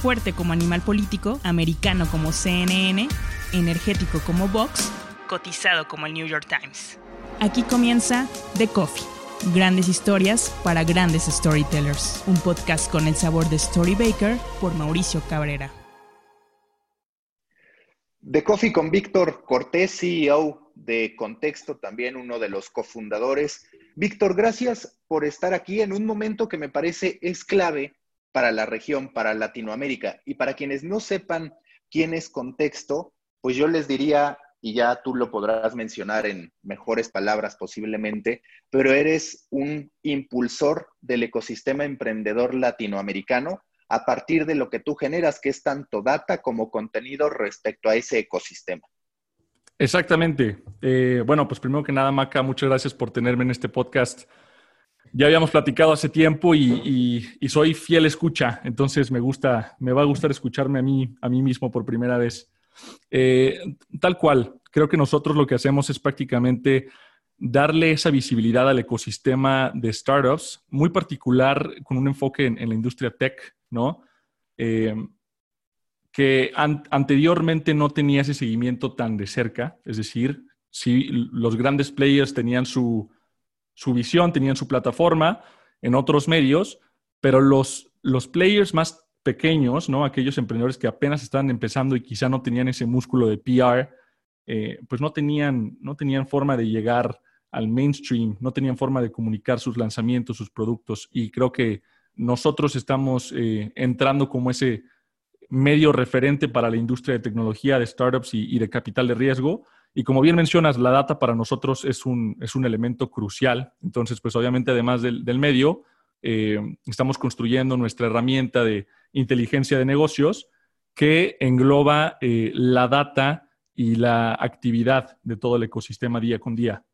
fuerte como animal político, americano como CNN, energético como Vox, cotizado como el New York Times. Aquí comienza The Coffee. Grandes historias para grandes storytellers. Un podcast con el sabor de Story Baker por Mauricio Cabrera. The Coffee con Víctor Cortés, CEO de Contexto, también uno de los cofundadores. Víctor, gracias por estar aquí en un momento que me parece es clave para la región, para Latinoamérica. Y para quienes no sepan quién es Contexto, pues yo les diría, y ya tú lo podrás mencionar en mejores palabras posiblemente, pero eres un impulsor del ecosistema emprendedor latinoamericano a partir de lo que tú generas, que es tanto data como contenido respecto a ese ecosistema. Exactamente. Eh, bueno, pues primero que nada, Maca, muchas gracias por tenerme en este podcast. Ya habíamos platicado hace tiempo y, soy fiel escucha, entonces me gusta, me va a gustar escucharme a mí, a mí mismo por primera vez. Eh, tal cual, creo que nosotros lo que hacemos es prácticamente darle esa visibilidad al ecosistema de startups, muy particular con un enfoque en, la industria tech, ¿no? Eh, que anteriormente no tenía ese seguimiento tan de cerca, es decir, si los grandes players tenían su, su visión, tenían su plataforma en otros medios, pero los, los players más pequeños, ¿no? aquellos emprendedores que apenas estaban empezando y quizá no tenían ese músculo de PR, eh, pues no tenían, no tenían forma de llegar al mainstream, no tenían forma de comunicar sus lanzamientos, sus productos. Y creo que nosotros estamos eh, entrando como ese medio referente para la industria de tecnología, de startups y de capital de riesgo, y como bien mencionas, la data para nosotros es un, es un elemento crucial. Entonces, pues obviamente además del, medio, eh, estamos construyendo nuestra herramienta de inteligencia de negocios que engloba eh, la data y la actividad de todo el ecosistema día con día.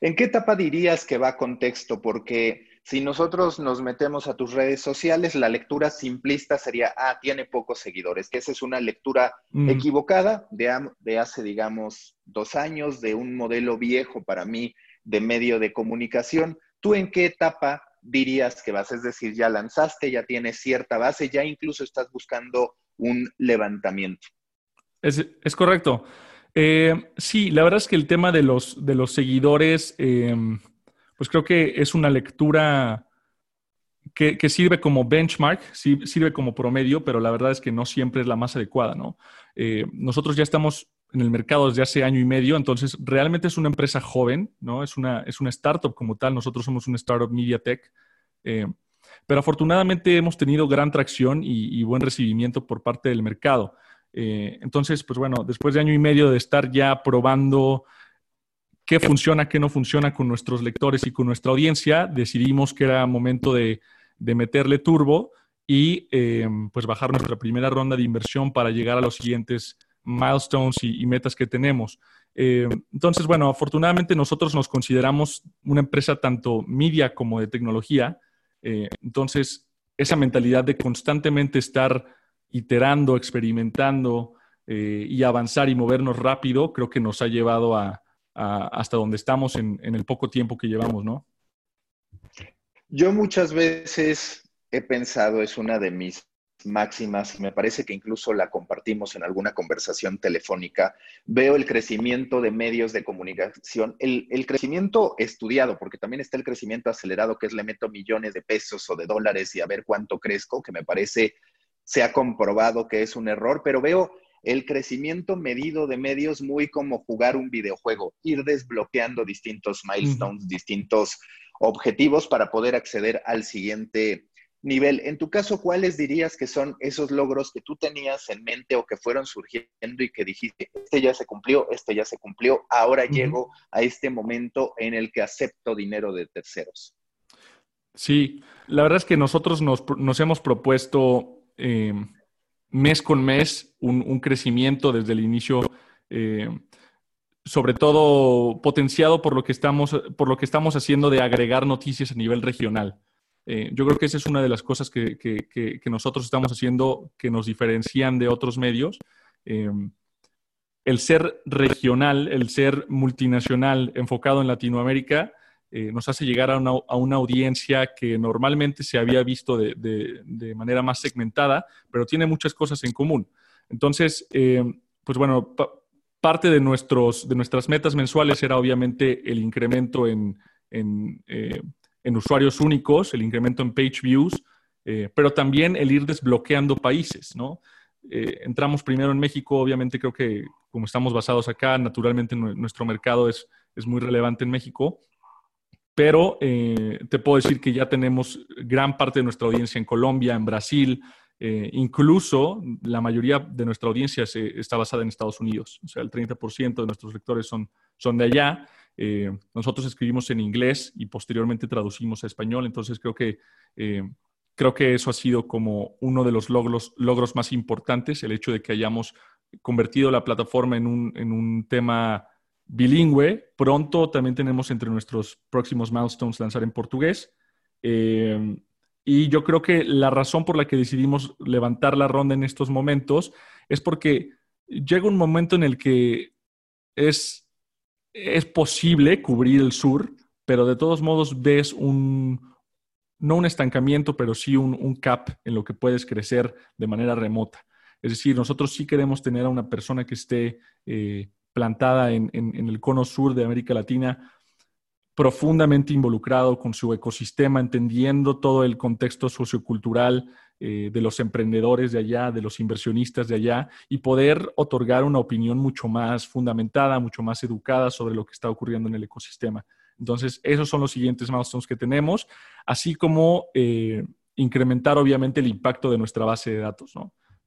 ¿En qué etapa dirías que va contexto? Porque si nosotros nos metemos a tus redes sociales, la lectura simplista sería, ah, tiene pocos seguidores, que esa es una lectura mm. equivocada de, de, hace, digamos, dos años, de un modelo viejo para mí de medio de comunicación. ¿Tú en qué etapa dirías que vas? Es decir, ya lanzaste, ya tienes cierta base, ya incluso estás buscando un levantamiento. Es, es correcto. Eh, sí, la verdad es que el tema de los, de los seguidores... Eh, pues creo que es una lectura que, sirve como benchmark, sirve como promedio, pero la verdad es que no siempre es la más adecuada, ¿no? Eh, nosotros ya estamos en el mercado desde hace año y medio, entonces realmente es una empresa joven, ¿no? Es una, es una startup como tal, nosotros somos una startup media tech, eh, pero afortunadamente hemos tenido gran tracción y, buen recibimiento por parte del mercado. Eh, entonces, pues bueno, después de año y medio de estar ya probando qué funciona, qué no funciona con nuestros lectores y con nuestra audiencia, decidimos que era momento de, meterle turbo y em, pues bajar nuestra primera ronda de inversión para llegar a los siguientes milestones y, metas que tenemos. Em, entonces, bueno, afortunadamente nosotros nos consideramos una empresa tanto media como de tecnología. Eh, entonces, esa mentalidad de constantemente estar iterando, experimentando eh, y avanzar y movernos rápido, creo que nos ha llevado a, hasta donde estamos en, el poco tiempo que llevamos, ¿no? Yo muchas veces he pensado, es una de mis máximas, me parece que incluso la compartimos en alguna conversación telefónica, veo el crecimiento de medios de comunicación, el, el, crecimiento estudiado, porque también está el crecimiento acelerado, que es le meto millones de pesos o de dólares y a ver cuánto crezco, que me parece, se ha comprobado que es un error, pero veo el crecimiento medido de medios muy como jugar un videojuego, ir desbloqueando distintos milestones, distintos objetivos para poder acceder al siguiente nivel. En tu caso, ¿cuáles dirías que son esos logros que tú tenías en mente o que fueron surgiendo y que dijiste, este ya se cumplió, este ya se cumplió, ahora llego a este momento en el que acepto dinero de terceros? Sí, la verdad es que nosotros nos, hemos propuesto eh, mes con mes un, crecimiento desde el inicio, eh, sobre todo potenciado por lo, que estamos, por lo que estamos haciendo de agregar noticias a nivel regional. Eh, yo creo que esa es una de las cosas que, nosotros estamos haciendo que nos diferencian de otros medios. Eh, el ser regional, el ser multinacional enfocado en Latinoamérica, eh, nos hace llegar a una, audiencia que normalmente se había visto de, manera más segmentada, pero tiene muchas cosas en común. Entonces, eh, pues bueno, parte de, nuestros, de nuestras metas mensuales era obviamente el incremento en, en, eh, usuarios únicos, el incremento en page views, pero también el ir desbloqueando países, ¿no? entramos primero en México, obviamente creo que como estamos basados acá, naturalmente nuestro mercado es, es muy relevante en México, pero eh, te puedo decir que ya tenemos gran parte de nuestra audiencia en Colombia, en Brasil, eh, incluso la mayoría de nuestra audiencia está basada en Estados Unidos, o sea, el 30% de nuestros lectores son, son de allá. Eh, nosotros escribimos en inglés y posteriormente traducimos a español, entonces creo que, creo que eso ha sido como uno de los logros, logros más importantes, el hecho de que hayamos convertido la plataforma en un, en un tema bilingüe. Pronto también tenemos entre nuestros próximos milestones lanzar en portugués. Eh, y yo creo que la razón por la que decidimos levantar la ronda en estos momentos es porque llega un momento en el que es, es posible cubrir el sur, pero de todos modos ves un, no un estancamiento, pero sí un, cap en lo que puedes crecer de manera remota. Es decir, nosotros sí queremos tener a una persona que esté eh, plantada en, el cono sur de América Latina, profundamente involucrado con su ecosistema, entendiendo todo el contexto sociocultural eh, de los emprendedores de allá, de los inversionistas de allá, y poder otorgar una opinión mucho más fundamentada, mucho más educada sobre lo que está ocurriendo en el ecosistema. Entonces, esos son los siguientes milestones que tenemos, así como eh, incrementar obviamente el impacto de nuestra base de datos.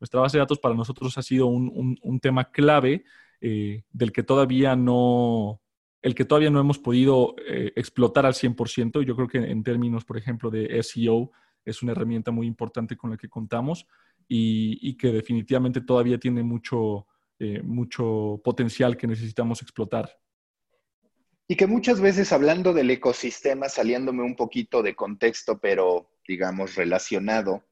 Nuestra base de datos para nosotros ha sido un tema clave eh, del que todavía no, el que todavía no hemos podido eh, explotar al 100%. Yo creo que en términos, por ejemplo, de SEO, es una herramienta muy importante con la que contamos y, que definitivamente todavía tiene mucho, eh, mucho potencial que necesitamos explotar. Y que muchas veces hablando del ecosistema, saliéndome un poquito de contexto, pero digamos relacionado,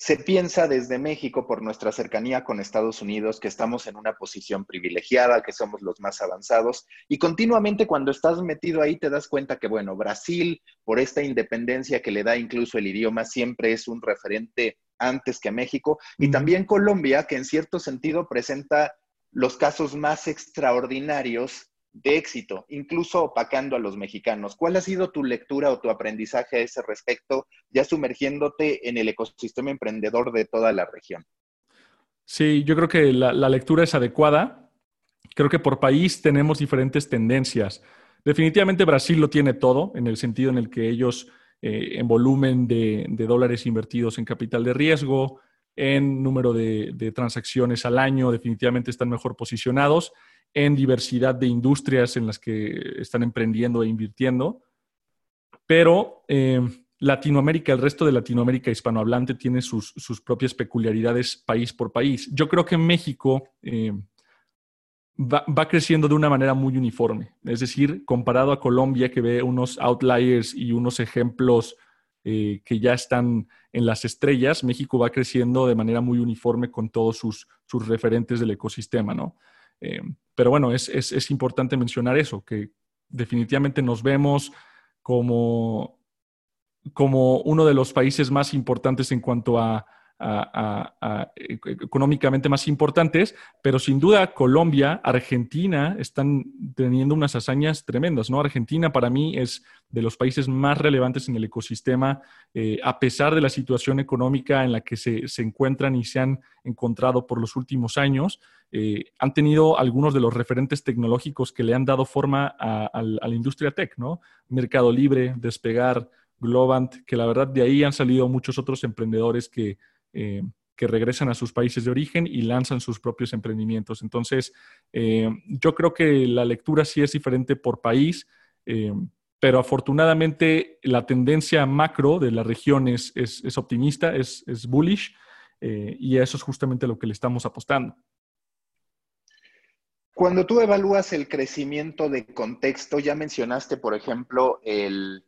se piensa desde México, por nuestra cercanía con Estados Unidos, que estamos en una posición privilegiada, que somos los más avanzados, y continuamente cuando estás metido ahí te das cuenta que, bueno, Brasil, por esta independencia que le da incluso el idioma, siempre es un referente antes que México, y también Colombia, que en cierto sentido presenta los casos más extraordinarios de éxito, incluso opacando a los mexicanos. ¿Cuál ha sido tu lectura o tu aprendizaje a ese respecto, ya sumergiéndote en el ecosistema emprendedor de toda la región? Sí, yo creo que la, lectura es adecuada. Creo que por país tenemos diferentes tendencias. Definitivamente Brasil lo tiene todo, en el sentido en el que ellos, eh, en volumen de, dólares invertidos en capital de riesgo, en número de, transacciones al año, definitivamente están mejor posicionados en diversidad de industrias en las que están emprendiendo e invirtiendo. Pero eh, Latinoamérica, el resto de Latinoamérica hispanohablante tiene sus, propias peculiaridades país por país. Yo creo que México eh, va, creciendo de una manera muy uniforme. Es decir, comparado a Colombia, que ve unos outliers y unos ejemplos eh, que ya están en las estrellas, México va creciendo de manera muy uniforme con todos sus, sus referentes del ecosistema, ¿no? Eh, pero bueno, es, importante mencionar eso, que definitivamente nos vemos como, como uno de los países más importantes en cuanto a, económicamente más importantes, pero sin duda Colombia, Argentina están teniendo unas hazañas tremendas, ¿no? Argentina para mí es de los países más relevantes en el ecosistema, eh, a pesar de la situación económica en la que se, encuentran y se han encontrado por los últimos años, eh, han tenido algunos de los referentes tecnológicos que le han dado forma a, la industria tech, ¿no? Mercado Libre, Despegar, Globant, que la verdad de ahí han salido muchos otros emprendedores que eh, que regresan a sus países de origen y lanzan sus propios emprendimientos. Entonces, eh, yo creo que la lectura sí es diferente por país, eh, pero afortunadamente la tendencia macro de la región es, optimista, es bullish, y eso es justamente lo que le estamos apostando. Cuando tú evalúas el crecimiento de contexto, ya mencionaste, por ejemplo, el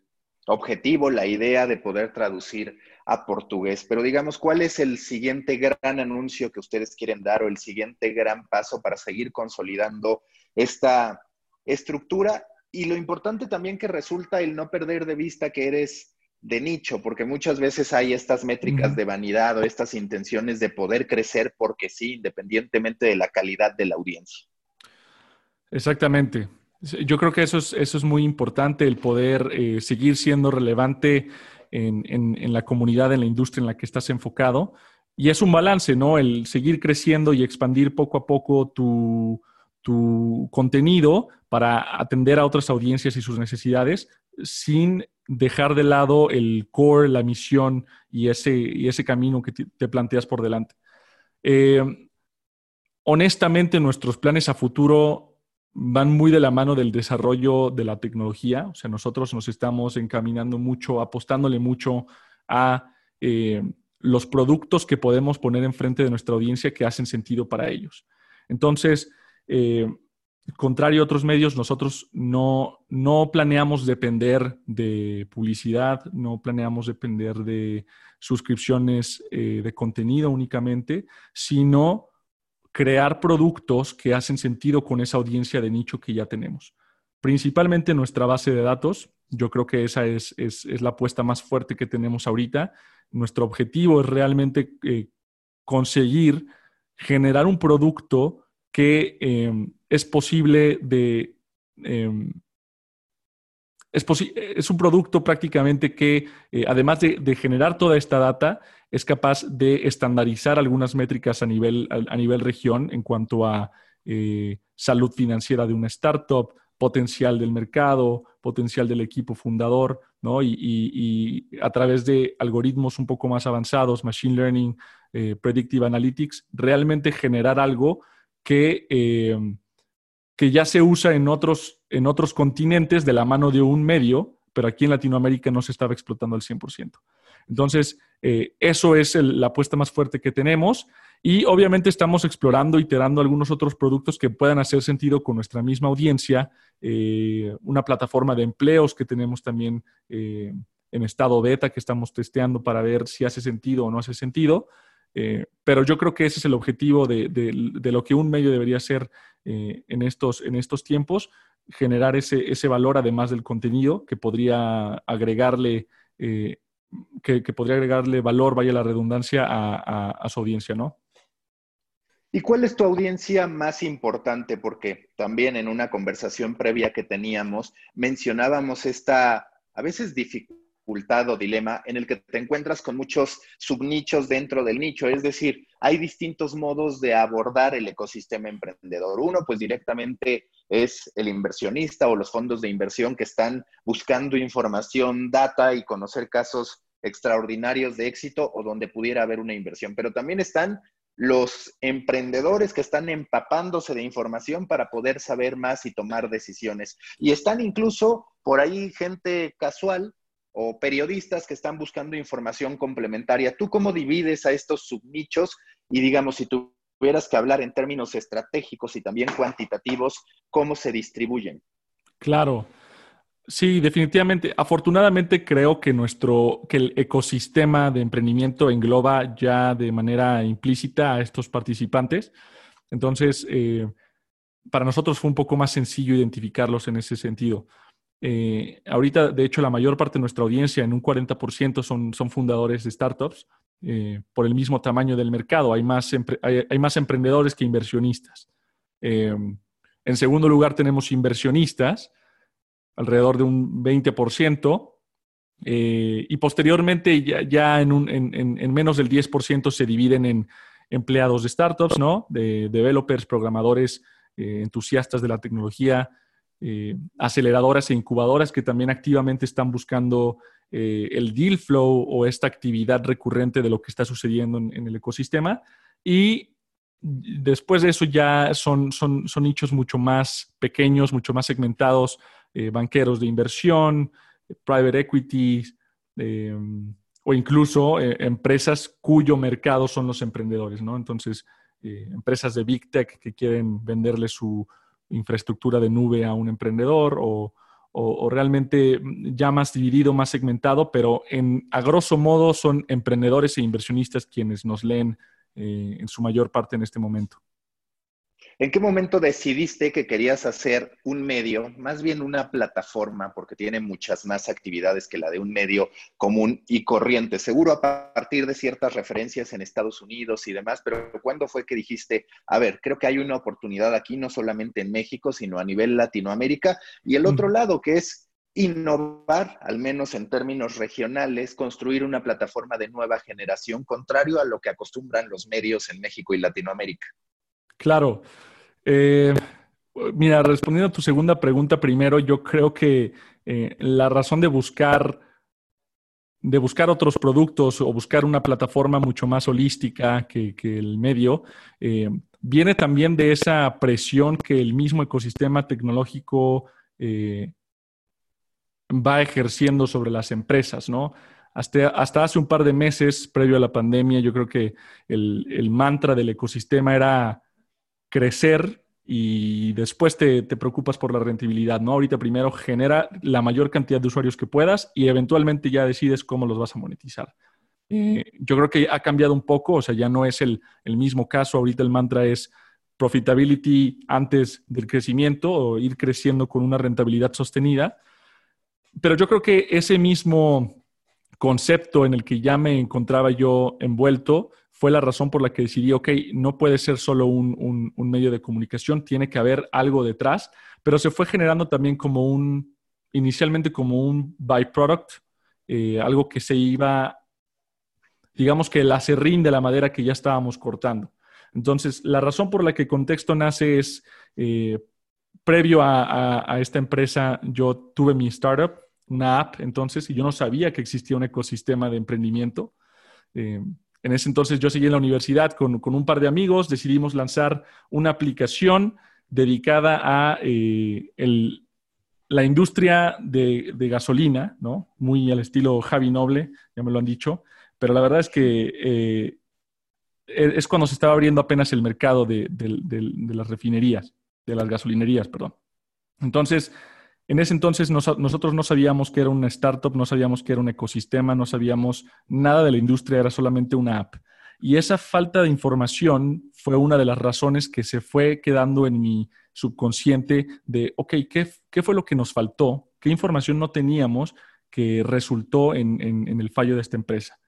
objetivo, la idea de poder traducir a portugués. Pero digamos, ¿cuál es el siguiente gran anuncio que ustedes quieren dar o el siguiente gran paso para seguir consolidando esta estructura y lo importante también que resulta el no perder de vista que eres de nicho, porque muchas veces hay estas métricas de vanidad o estas intenciones de poder crecer porque sí, independientemente de la calidad de la audiencia. Exactamente. Yo creo que eso es, eso es muy importante, el poder eh, seguir siendo relevante en, la comunidad, en la industria en la que estás enfocado. Y es un balance, ¿no? El seguir creciendo y expandir poco a poco tu, tu contenido para atender a otras audiencias y sus necesidades sin dejar de lado el core, la misión y ese, y ese camino que te, planteas por delante. Eh, honestamente, nuestros planes a futuro van muy de la mano del desarrollo de la tecnología. O sea, nosotros nos estamos encaminando mucho, apostándole mucho a eh, los productos que podemos poner enfrente de nuestra audiencia que hacen sentido para ellos. Entonces, eh, contrario a otros medios, nosotros no, no planeamos depender de publicidad, no planeamos depender de suscripciones eh, de contenido únicamente, sino crear productos que hacen sentido con esa audiencia de nicho que ya tenemos. Principalmente nuestra base de datos, yo creo que esa es, la apuesta más fuerte que tenemos ahorita. Nuestro objetivo es realmente eh, conseguir generar un producto que em, es posible de... Em, es, es, un producto prácticamente que, eh, además de, generar toda esta data, es capaz de estandarizar algunas métricas a nivel, a, nivel región en cuanto a eh, salud financiera de una startup, potencial del mercado, potencial del equipo fundador, ¿no? Y, a través de algoritmos un poco más avanzados, machine learning, eh, predictive analytics, realmente generar algo que, eh, que ya se usa en otros, en otros continentes de la mano de un medio, pero aquí en Latinoamérica no se estaba explotando al 100%. Entonces, eh, eso es la apuesta más fuerte que tenemos y obviamente estamos explorando, iterando algunos otros productos que puedan hacer sentido con nuestra misma audiencia, eh, una plataforma de empleos que tenemos también en estado beta que estamos testeando para ver si hace sentido o no hace sentido. Eh, pero yo creo que ese es el objetivo de, lo que un medio debería eh, en, estos, en estos tiempos, generar ese, ese valor además del contenido que podría agregarle, que, podría agregarle valor, vaya la redundancia, a, a su audiencia, ¿no? ¿Y cuál es tu audiencia más importante? Porque también en una conversación previa que teníamos mencionábamos esta a veces dificultad o dilema en el que te encuentras con muchos subnichos dentro del nicho. Es decir, hay distintos modos de abordar el ecosistema emprendedor. Uno, pues directamente es el inversionista o los fondos de inversión que están buscando información, data y conocer casos extraordinarios de éxito o donde pudiera haber una inversión. Pero también están los emprendedores que están empapándose de información para poder saber más y tomar decisiones. Y están incluso por ahí gente casual o periodistas que están buscando información complementaria. ¿Tú cómo divides a estos subnichos? Y digamos, si tuvieras que hablar en términos estratégicos y también cuantitativos, ¿cómo se distribuyen? Claro. Sí, definitivamente. Afortunadamente creo que nuestro, que el ecosistema de emprendimiento engloba ya de manera implícita a estos participantes. Entonces, eh, para nosotros fue un poco más sencillo identificarlos en ese sentido. Eh, ahorita, de hecho, la mayor parte de nuestra audiencia, en un 40%, son, son fundadores de startups eh, por el mismo tamaño del mercado. Hay más, hay, más emprendedores que inversionistas. Eh, en segundo lugar, tenemos inversionistas, alrededor de un 20%. y posteriormente, ya, en, en, menos del 10% se dividen en empleados de startups, ¿no? De developers, programadores, entusiastas de la tecnología, eh, aceleradoras e incubadoras que también activamente están buscando eh, el deal flow o esta actividad recurrente de lo que está sucediendo en, el ecosistema. Y después de eso ya son, son, son nichos mucho más pequeños, mucho más segmentados, eh, banqueros de inversión, private equity o incluso empresas cuyo mercado son los emprendedores, ¿no? Entonces, empresas de big tech que quieren venderle su, infraestructura de nube a un emprendedor o, realmente ya más dividido, más segmentado, pero en, a grosso modo son emprendedores e inversionistas quienes nos leen eh, en su mayor parte en este momento. ¿En qué momento decidiste que querías hacer un medio, más bien una plataforma, porque tiene muchas más actividades que la de un medio común y corriente? Seguro a partir de ciertas referencias en Estados Unidos y demás, pero ¿cuándo fue que dijiste, a ver, creo que hay una oportunidad aquí, no solamente en México, sino a nivel Latinoamérica? Y el otro lado, que es innovar, al menos en términos regionales, construir una plataforma de nueva generación, contrario a lo que acostumbran los medios en México y Latinoamérica. Claro. Eh, mira, respondiendo a tu segunda pregunta primero, yo creo que eh, la razón de buscar de buscar otros productos o buscar una plataforma mucho más holística que, el medio, eh, viene también de esa presión que el mismo ecosistema tecnológico va ejerciendo sobre las empresas, ¿no? Hasta, hasta, hace un par de meses, previo a la pandemia, yo creo que el, el mantra del ecosistema era crecer y después te, preocupas por la rentabilidad, ¿no? Ahorita primero genera la mayor cantidad de usuarios que puedas y eventualmente ya decides cómo los vas a monetizar. Eh, yo creo que ha cambiado un poco, o sea, ya no es el, mismo caso, ahorita el mantra es profitability antes del crecimiento o ir creciendo con una rentabilidad sostenida. Pero yo creo que ese mismo concepto en el que ya me encontraba yo envuelto fue la razón por la que decidí, ok, no puede ser solo un, medio de comunicación, tiene que haber algo detrás, pero se fue generando también como un, inicialmente como un byproduct, eh, algo que se iba, digamos que el acerrín de la madera que ya estábamos cortando. Entonces, la razón por la que Contexto nace es, eh, previo a, esta empresa, yo tuve mi startup, una app, entonces, y yo no sabía que existía un ecosistema de emprendimiento. Eh, en ese entonces yo seguí en la universidad con, un par de amigos, decidimos lanzar una aplicación dedicada a eh, la industria de, gasolina, ¿no? Muy al estilo Javi Noble, ya me lo han dicho, pero la verdad es que eh, e, es cuando se estaba abriendo apenas el mercado de, de las refinerías, de las gasolinerías, perdón. Entonces, en ese entonces nosotros no sabíamos que era una startup, no sabíamos que era un ecosistema, no sabíamos nada de la industria, era solamente una app. Y esa falta de información fue una de las razones que se fue quedando en mi subconsciente de, ok, ¿qué, fue lo que nos faltó? ¿Qué información no teníamos que resultó en, en el fallo de esta empresa?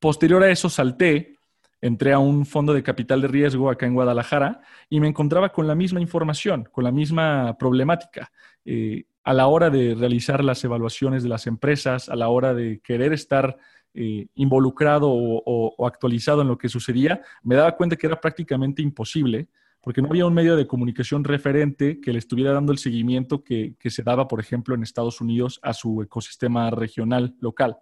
Posterior a eso salté entré a un fondo de capital de riesgo acá en Guadalajara y me encontraba con la misma información, con la misma problemática. Eh, a la hora de realizar las evaluaciones de las empresas, a la hora de querer estar eh, involucrado o, actualizado en lo que sucedía, me daba cuenta que era prácticamente imposible porque no había un medio de comunicación referente que le estuviera dando el seguimiento que, se daba, por ejemplo, en Estados Unidos a su ecosistema regional local.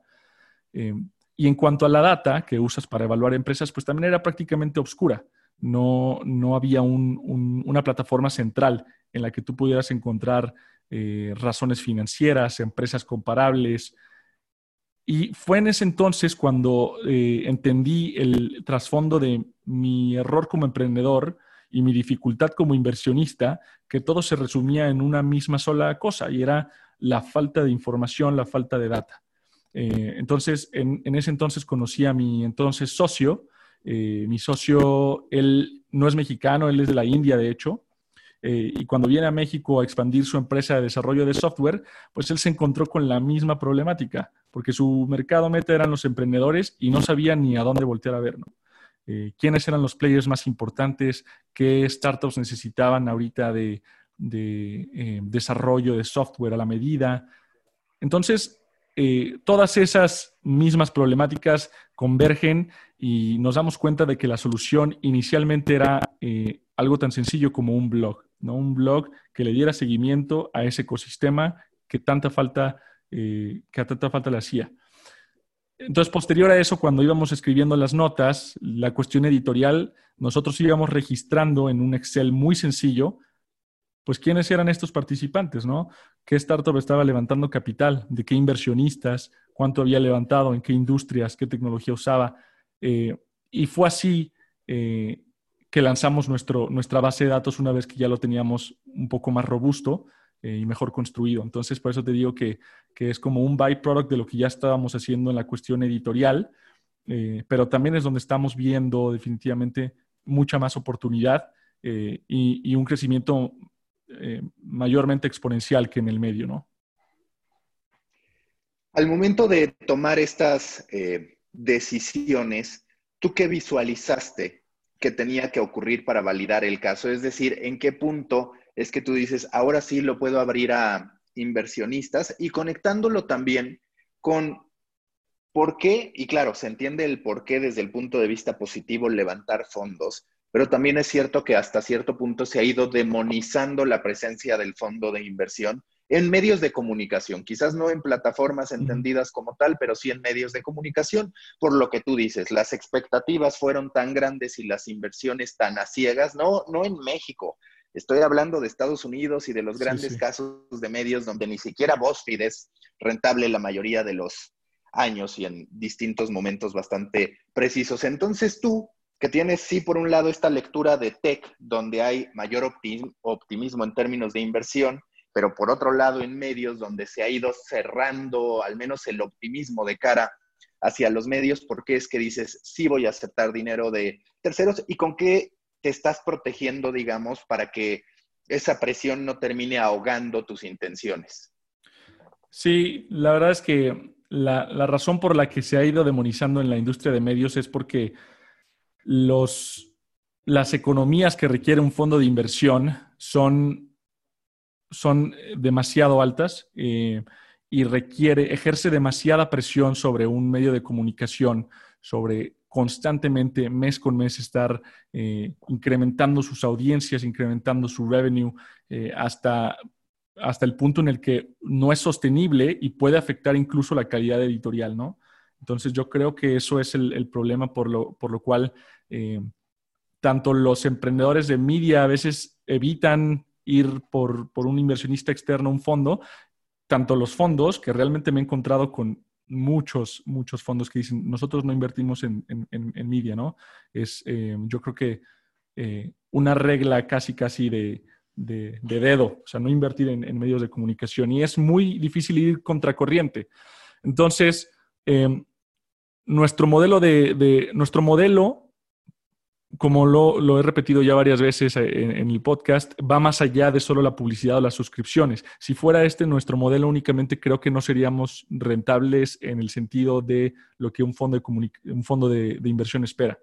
Eh, y en cuanto a la data que usas para evaluar empresas, pues también era prácticamente obscura. No, no había una plataforma central en la que tú pudieras encontrar eh, razones financieras, empresas comparables. Y fue en ese entonces cuando eh, entendí el trasfondo de mi error como emprendedor y mi dificultad como inversionista, que todo se resumía en una misma sola cosa y era la falta de información, la falta de data. Eh, entonces, en, ese entonces conocí a mi entonces socio. Eh, mi socio, él no es mexicano, él es de la India, de hecho. Eh, y cuando viene a México a expandir su empresa de desarrollo de software, pues él se encontró con la misma problemática, porque su mercado meta eran los emprendedores y no sabía ni a dónde voltear a ver, ¿Quiénes eran los players más importantes? ¿Qué startups necesitaban ahorita de, de desarrollo de software a la medida? Entonces, eh, todas esas mismas problemáticas convergen y nos damos cuenta de que la solución inicialmente era eh, algo tan sencillo como un blog, ¿no? Un blog que le diera seguimiento a ese ecosistema que tanta falta, eh, que a tanta falta le hacía. Entonces, posterior a eso, cuando íbamos escribiendo las notas, la cuestión editorial, nosotros íbamos registrando en un Excel muy sencillo pues quiénes eran estos participantes, ¿no? ¿Qué startup estaba levantando capital? ¿De qué inversionistas? ¿Cuánto había levantado? ¿En qué industrias? ¿Qué tecnología usaba? Eh, y fue así eh, que lanzamos nuestro, nuestra base de datos una vez que ya lo teníamos un poco más robusto eh, y mejor construido. Entonces, por eso te digo que, que, es como un byproduct de lo que ya estábamos haciendo en la cuestión editorial, pero también es donde estamos viendo definitivamente mucha más oportunidad y, un crecimiento eh, mayormente exponencial que en el medio, ¿no? Al momento de tomar estas eh, decisiones, ¿tú qué visualizaste que tenía que ocurrir para validar el caso? Es decir, ¿en qué punto es que tú dices, ahora sí lo puedo abrir a inversionistas y conectándolo también con por qué, y claro, se entiende el por qué desde el punto de vista positivo levantar fondos, pero también es cierto que hasta cierto punto se ha ido demonizando la presencia del fondo de inversión en medios de comunicación, quizás no en plataformas entendidas como tal, pero sí en medios de comunicación, por lo que tú dices, las expectativas fueron tan grandes y las inversiones tan a ciegas, no, no en México, estoy hablando de Estados Unidos y de los grandes casos de medios donde ni siquiera BuzzFeed es rentable la mayoría de los años y en distintos momentos bastante precisos. Entonces tú, que tienes, sí, por un lado, esta lectura de tech, donde hay mayor optimismo en términos de inversión, pero por otro lado, en medios donde se ha ido cerrando al menos el optimismo de cara hacia los medios, ¿por qué es que dices, sí voy a aceptar dinero de terceros y con qué te estás protegiendo, digamos, para que esa presión no termine ahogando tus intenciones? Sí, la verdad es que la, razón por la que se ha ido demonizando en la industria de medios es porque los, las economías que requiere un fondo de inversión son, son demasiado altas eh, y requiere, ejerce demasiada presión sobre un medio de comunicación, sobre constantemente, mes con mes, estar eh, incrementando sus audiencias, incrementando su revenue, eh, hasta hasta el punto en el que no es sostenible y puede afectar incluso la calidad editorial, ¿no? Entonces yo creo que eso es el, problema por lo, por lo cual eh, tanto los emprendedores de media a veces evitan ir por, un inversionista externo, un fondo, tanto los fondos, que realmente me he encontrado con muchos, muchos fondos que dicen, nosotros no invertimos en, en, media, ¿no? Es, eh, yo creo que eh, una regla casi, casi de, de, dedo, o sea, no invertir en, medios de comunicación. Y es muy difícil ir contracorriente. Entonces, nuestro modelo de, nuestro modelo, como lo, he repetido ya varias veces en, en, el podcast, va más allá de solo la publicidad o las suscripciones. Si fuera este nuestro modelo únicamente, creo que no seríamos rentables en el sentido de lo que un fondo de, un fondo de, inversión espera.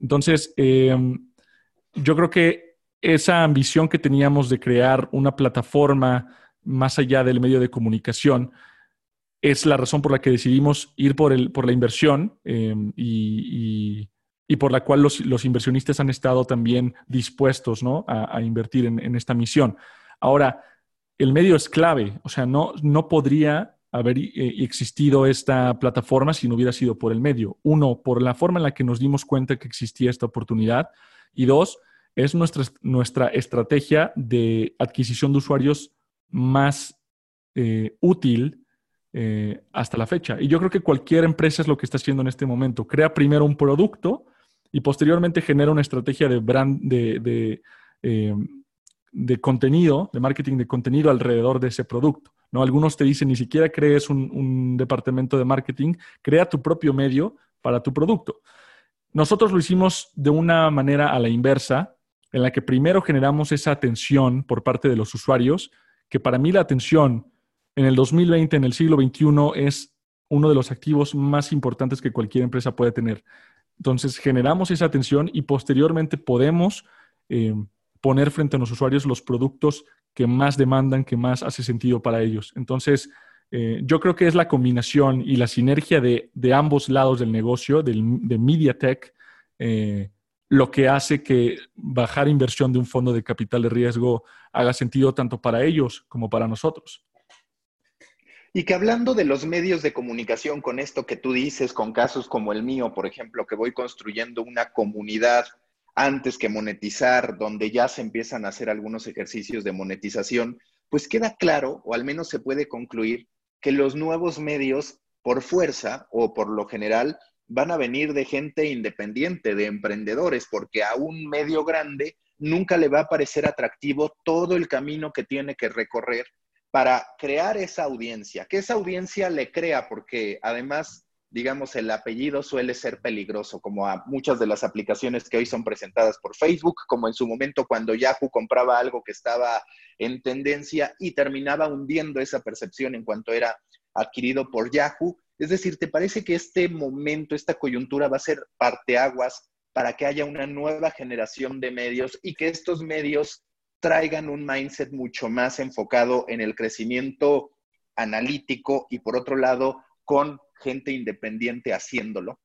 Entonces, em, yo creo que esa ambición que teníamos de crear una plataforma más allá del medio de comunicación es la razón por la que decidimos ir por, el, por la inversión em, y, por la cual los, inversionistas han estado también dispuestos a, invertir en, esta misión. Ahora, el medio es clave, o sea, no, no podría haber eh, existido esta plataforma si no hubiera sido por el medio. Uno, por la forma en la que nos dimos cuenta que existía esta oportunidad y dos, es nuestra, nuestra estrategia de adquisición de usuarios más eh, útil eh, hasta la fecha. Y yo creo que cualquier empresa es lo que está haciendo en este momento. Crea primero un producto y posteriormente genera una estrategia de brand, de, eh, de, contenido, de marketing de contenido alrededor de ese producto. ¿no? Algunos te dicen, ni siquiera crees un, un departamento de marketing, crea tu propio medio para tu producto. Nosotros lo hicimos de una manera a la inversa, en la que primero generamos esa atención por parte de los usuarios, que para mí la atención en el 2020, en el siglo XXI, es uno de los activos más importantes que cualquier empresa puede tener. Entonces, generamos esa atención y posteriormente podemos eh, poner frente a los usuarios los productos que más demandan, que más hace sentido para ellos. Entonces, eh, yo creo que es la combinación y la sinergia de, ambos lados del negocio, del, de MediaTek, eh, lo que hace que bajar inversión de un fondo de capital de riesgo haga sentido tanto para ellos como para nosotros. Y que hablando de los medios de comunicación, con esto que tú dices, con casos como el mío, por ejemplo, que voy construyendo una comunidad antes que monetizar, donde ya se empiezan a hacer algunos ejercicios de monetización, pues queda claro, o al menos se puede concluir, que los nuevos medios, por fuerza o por lo general, van a venir de gente independiente, de emprendedores, porque a un medio grande nunca le va a parecer atractivo todo el camino que tiene que recorrer para crear esa audiencia, que esa audiencia le crea, porque además digamos, el apellido suele ser peligroso, como a muchas de las aplicaciones que hoy son presentadas por Facebook, como en su momento cuando Yahoo compraba algo que estaba en tendencia y terminaba hundiendo esa percepción en cuanto era adquirido por Yahoo. Es decir, ¿te parece que este momento, esta coyuntura va a ser parteaguas para que haya una nueva generación de medios y que estos medios traigan un mindset mucho más enfocado en el crecimiento analítico y por otro lado con gente independiente haciéndolo.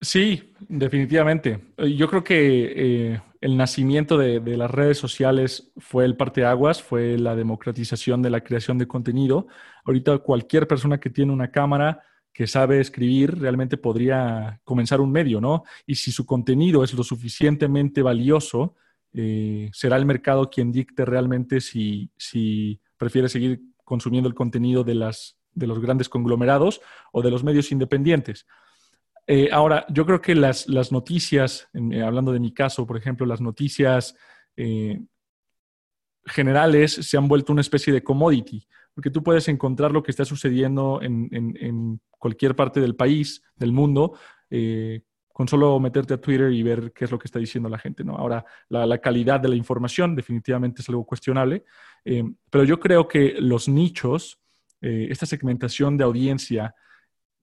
Sí, definitivamente. Yo creo que eh, el nacimiento de, las redes sociales fue el parteaguas, fue la democratización de la creación de contenido. Ahorita cualquier persona que tiene una cámara, que sabe escribir, realmente podría comenzar un medio, ¿no? Y si su contenido es lo suficientemente valioso, eh, será el mercado quien dicte realmente si, si prefiere seguir consumiendo el contenido de las de los grandes conglomerados o de los medios independientes. Eh, ahora, yo creo que las, noticias, eh, hablando de mi caso, por ejemplo, las noticias eh, generales se han vuelto una especie de commodity, porque tú puedes encontrar lo que está sucediendo en, cualquier parte del país, del mundo, con solo meterte a Twitter y ver qué es lo que está diciendo la gente. ¿no? Ahora, la, calidad de la información definitivamente es algo cuestionable, pero yo creo que los nichos eh, esta segmentación de audiencia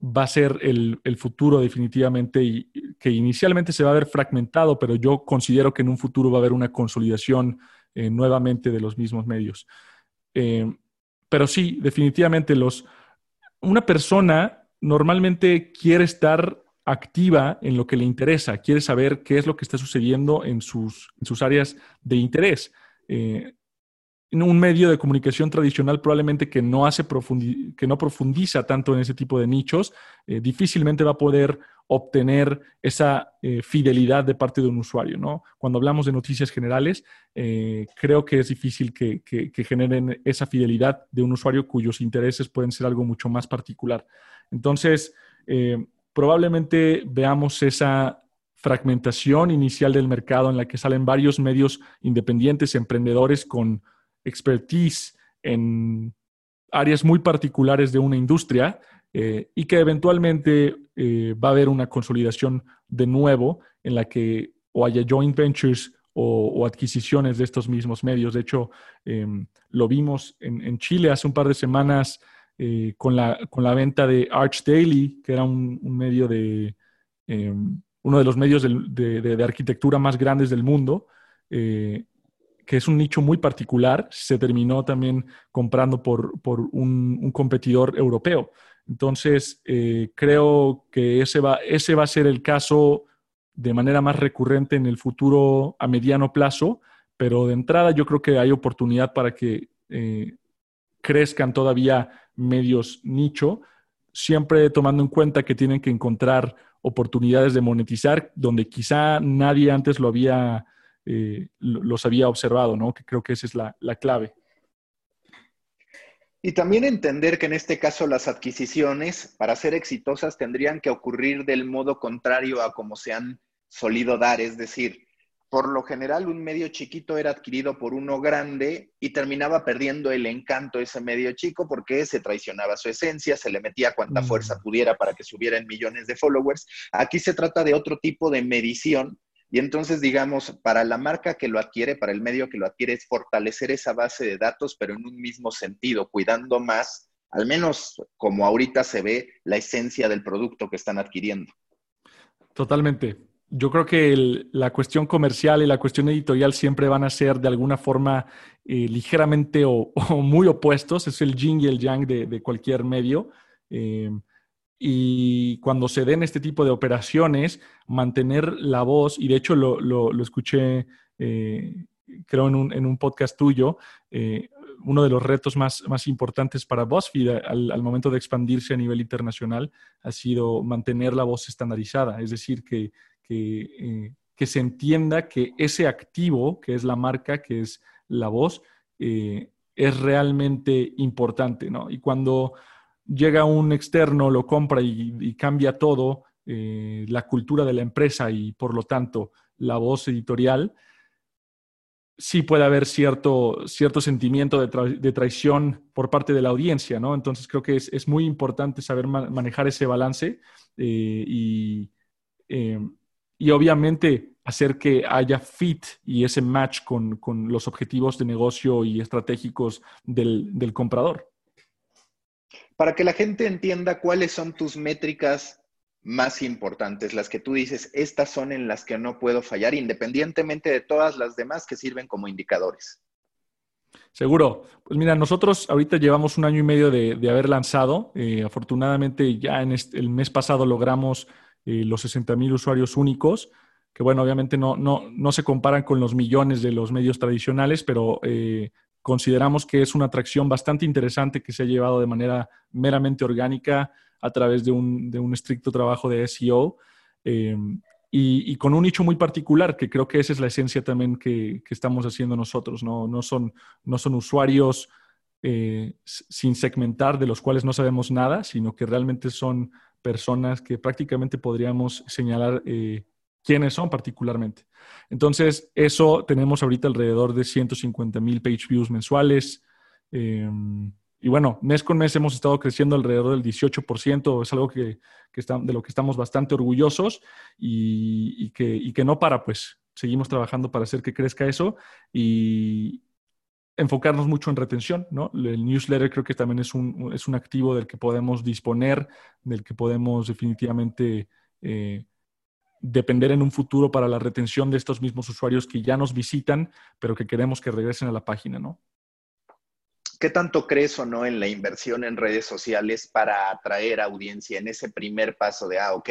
va a ser el, futuro definitivamente y que inicialmente se va a ver fragmentado, pero yo considero que en un futuro va a haber una consolidación eh, nuevamente de los mismos medios. Eh, pero sí, definitivamente los, una persona normalmente quiere estar activa en lo que le interesa, quiere saber qué es lo que está sucediendo en sus, en sus áreas de interés un medio de comunicación tradicional probablemente que no hace que no profundiza tanto en ese tipo de nichos, eh, difícilmente va a poder obtener esa eh, fidelidad de parte de un usuario. ¿no? Cuando hablamos de noticias generales, eh, creo que es difícil que, que, generen esa fidelidad de un usuario cuyos intereses pueden ser algo mucho más particular. Entonces, probablemente veamos esa fragmentación inicial del mercado en la que salen varios medios independientes, emprendedores con expertise en áreas muy particulares de una industria eh, y que eventualmente eh, va a haber una consolidación de nuevo en la que o haya joint ventures o, adquisiciones de estos mismos medios. De hecho, em, lo vimos en, Chile hace un par de semanas eh, con, la, con la venta de Arch Daily, que era un, medio de em, uno de los medios de, arquitectura más grandes del mundo que es un nicho muy particular, se terminó también comprando por, un, competidor europeo. Entonces, eh, creo que ese va, ese va a ser el caso de manera más recurrente en el futuro a mediano plazo, pero de entrada yo creo que hay oportunidad para que eh, crezcan todavía medios nicho, siempre tomando en cuenta que tienen que encontrar oportunidades de monetizar donde quizá nadie antes lo había eh, los había observado, ¿no? Que creo que esa es la, clave. Y también entender que en este caso las adquisiciones, para ser exitosas, tendrían que ocurrir del modo contrario a como se han solido dar, es decir, por lo general un medio chiquito era adquirido por uno grande y terminaba perdiendo el encanto ese medio chico porque se traicionaba su esencia, se le metía cuanta mm. fuerza pudiera para que subieran millones de followers. Aquí se trata de otro tipo de medición y entonces, digamos, para la marca que lo adquiere, para el medio que lo adquiere, es fortalecer esa base de datos, pero en un mismo sentido, cuidando más, al menos como ahorita se ve, la esencia del producto que están adquiriendo. Totalmente. Yo creo que la cuestión comercial y la cuestión editorial siempre van a ser de alguna forma eh, ligeramente o, muy opuestos. Es el yin y el yang de, cualquier medio. Eh, y cuando se den este tipo de operaciones, mantener la voz, y de hecho lo, lo, escuché, eh, creo, en un, en un, podcast tuyo, eh, uno de los retos más, más importantes para BuzzFeed al, al, momento de expandirse a nivel internacional ha sido mantener la voz estandarizada, es decir, que, que, eh, que se entienda que ese activo, que es la marca, que es la voz, es realmente importante, ¿no? Y cuando llega un externo, lo compra y, cambia todo, eh, la cultura de la empresa y por lo tanto la voz editorial, sí puede haber cierto, cierto sentimiento de, traición por parte de la audiencia, ¿no? Entonces creo que es, muy importante saber manejar ese balance eh, y, eh, y, obviamente hacer que haya fit y ese match con, los objetivos de negocio y estratégicos del, del comprador. Para que la gente entienda cuáles son tus métricas más importantes, las que tú dices, estas son en las que no puedo fallar, independientemente de todas las demás que sirven como indicadores. Seguro. Pues mira, nosotros ahorita llevamos un año y medio de, haber lanzado. Eh, afortunadamente ya en el mes pasado logramos eh, los 60 mil usuarios únicos, que bueno, obviamente no, no, no, se comparan con los millones de los medios tradicionales, pero eh, consideramos que es una atracción bastante interesante que se ha llevado de manera meramente orgánica a través de un, estricto trabajo de SEO eh, y, con un nicho muy particular, que creo que esa es la esencia también que, estamos haciendo nosotros. No, son, no son usuarios eh, sin segmentar de los cuales no sabemos nada, sino que realmente son personas que prácticamente podríamos señalar eh, quiénes son particularmente. Entonces, eso tenemos ahorita alrededor de 150 mil page views mensuales. Y bueno, mes con mes hemos estado creciendo alrededor del 18%, es algo que, de lo que estamos bastante orgullosos y, que, que no para, pues seguimos trabajando para hacer que crezca eso y enfocarnos mucho en retención, ¿no? El newsletter creo que también es un, es un activo del que podemos disponer, del que podemos definitivamente eh, depender en un futuro para la retención de estos mismos usuarios que ya nos visitan, pero que queremos que regresen a la página, ¿no? ¿Qué tanto crees o no en la inversión en redes sociales para atraer audiencia en ese primer paso de, ah, ok,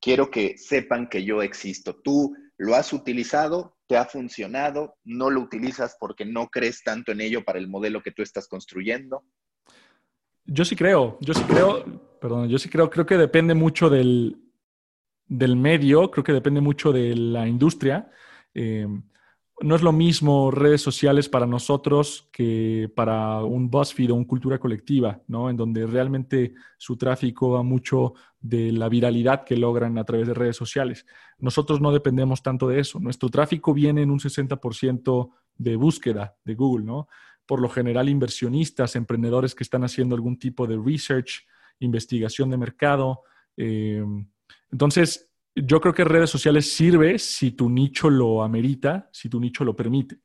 quiero que sepan que yo existo? ¿Tú lo has utilizado? ¿Te ha funcionado? ¿No lo utilizas porque no crees tanto en ello para el modelo que tú estás construyendo? Yo sí creo, yo sí creo, perdón, yo sí creo, creo que depende mucho del, del medio, creo que depende mucho de la industria. Eh, no es lo mismo redes sociales para nosotros que para un BuzzFeed o un cultura colectiva, ¿no? En donde realmente su tráfico va mucho de la viralidad que logran a través de redes sociales. Nosotros no dependemos tanto de eso. Nuestro tráfico viene en un 60% de búsqueda de Google, ¿no? Por lo general, inversionistas, emprendedores que están haciendo algún tipo de research, investigación de mercado. Eh, entonces, yo creo que redes sociales sirve si tu nicho lo amerita, si tu nicho lo permite.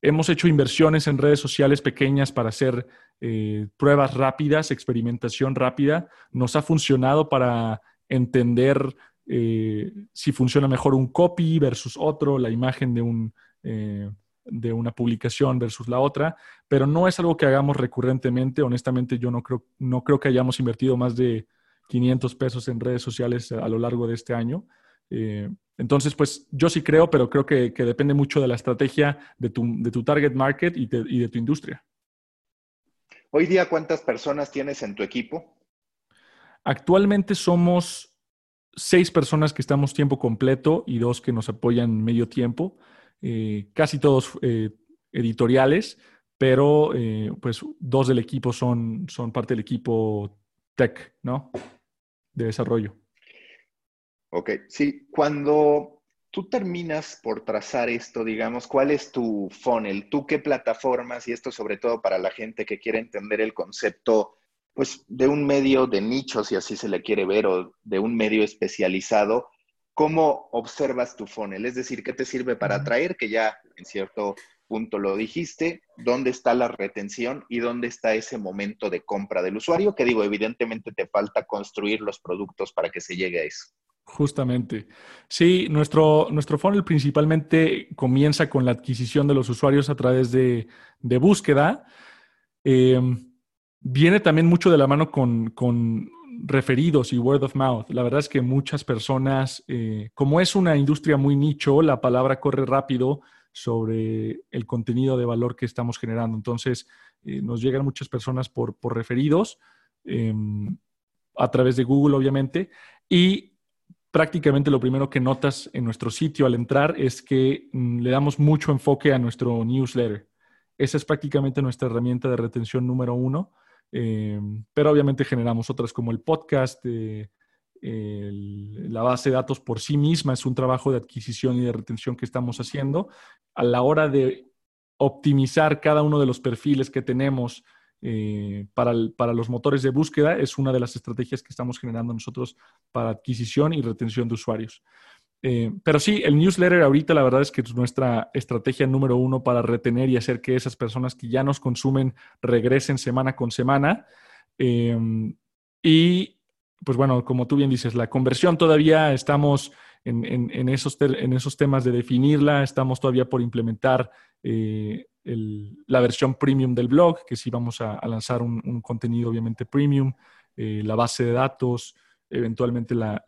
Hemos hecho inversiones en redes sociales pequeñas para hacer eh, pruebas rápidas, experimentación rápida. Nos ha funcionado para entender eh, si funciona mejor un copy versus otro, la imagen de, un, eh, de una publicación versus la otra, pero no es algo que hagamos recurrentemente. Honestamente, yo no creo, no creo que hayamos invertido más de 500 pesos en redes sociales a lo largo de este año. Eh, entonces, pues yo sí creo, pero creo que, depende mucho de la estrategia de tu, target market y de, tu industria. Hoy día, ¿cuántas personas tienes en tu equipo? Actualmente somos seis personas que estamos tiempo completo y dos que nos apoyan medio tiempo, eh, casi todos eh, editoriales, pero pues dos del equipo son, son parte del equipo tech, ¿no? De desarrollo. Ok, sí, cuando tú terminas por trazar esto, digamos, ¿cuál es tu funnel? ¿Tú qué plataformas? Y esto sobre todo para la gente que quiere entender el concepto, pues, de un medio de nicho, si así se le quiere ver, o de un medio especializado. ¿Cómo observas tu funnel? Es decir, ¿qué te sirve para atraer? Que ya en cierto punto lo dijiste, dónde está la retención y dónde está ese momento de compra del usuario, que digo, evidentemente te falta construir los productos para que se llegue a eso. Justamente. Sí, nuestro, nuestro funnel principalmente comienza con la adquisición de los usuarios a través de, búsqueda. Em, viene también mucho de la mano con, referidos y word of mouth. La verdad es que muchas personas, eh, como es una industria muy nicho, la palabra corre rápido sobre el contenido de valor que estamos generando. Entonces, eh, nos llegan muchas personas por, referidos, em, a través de Google, obviamente, y prácticamente lo primero que notas en nuestro sitio al entrar es que mm, le damos mucho enfoque a nuestro newsletter. Esa es prácticamente nuestra herramienta de retención número uno, em, pero obviamente generamos otras como el podcast, eh, la base de datos por sí misma es un trabajo de adquisición y de retención que estamos haciendo. A la hora de optimizar cada uno de los perfiles que tenemos eh, para, para, los motores de búsqueda es una de las estrategias que estamos generando nosotros para adquisición y retención de usuarios. Eh, pero sí, el newsletter ahorita la verdad es que es nuestra estrategia número uno para retener y hacer que esas personas que ya nos consumen regresen semana con semana. Eh, y pues bueno, como tú bien dices, la conversión todavía estamos en, esos, en esos temas de definirla, estamos todavía por implementar eh, la versión premium del blog, que sí vamos a, lanzar un, contenido obviamente premium, la base de datos, eventualmente la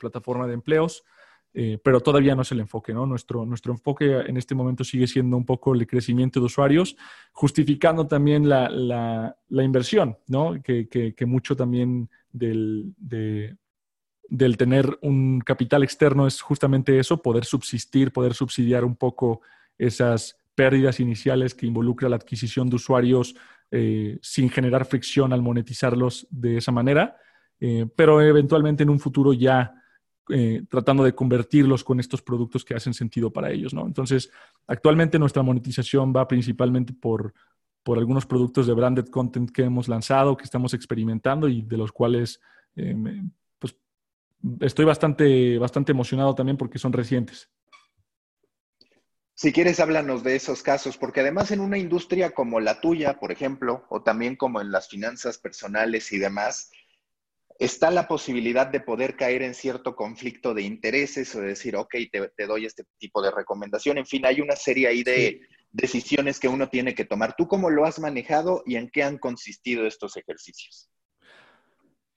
plataforma de empleos. Eh, pero todavía no es el enfoque, ¿no? Nuestro, nuestro enfoque en este momento sigue siendo un poco el crecimiento de usuarios, justificando también la, la, inversión, ¿no? Que, que, mucho también del, del tener un capital externo es justamente eso, poder subsistir, poder subsidiar un poco esas pérdidas iniciales que involucra la adquisición de usuarios eh, sin generar fricción al monetizarlos de esa manera, eh, pero eventualmente en un futuro ya eh, tratando de convertirlos con estos productos que hacen sentido para ellos, ¿no? Entonces, actualmente nuestra monetización va principalmente por, por algunos productos de branded content que hemos lanzado, que estamos experimentando y de los cuales eh, pues, estoy bastante, bastante emocionado también porque son recientes. Si quieres, háblanos de esos casos, porque además en una industria como la tuya, por ejemplo, o también como en las finanzas personales y demás, está la posibilidad de poder caer en cierto conflicto de intereses o de decir, ok, te, doy este tipo de recomendación. En fin, hay una serie ahí de decisiones que uno tiene que tomar. ¿Tú cómo lo has manejado y en qué han consistido estos ejercicios?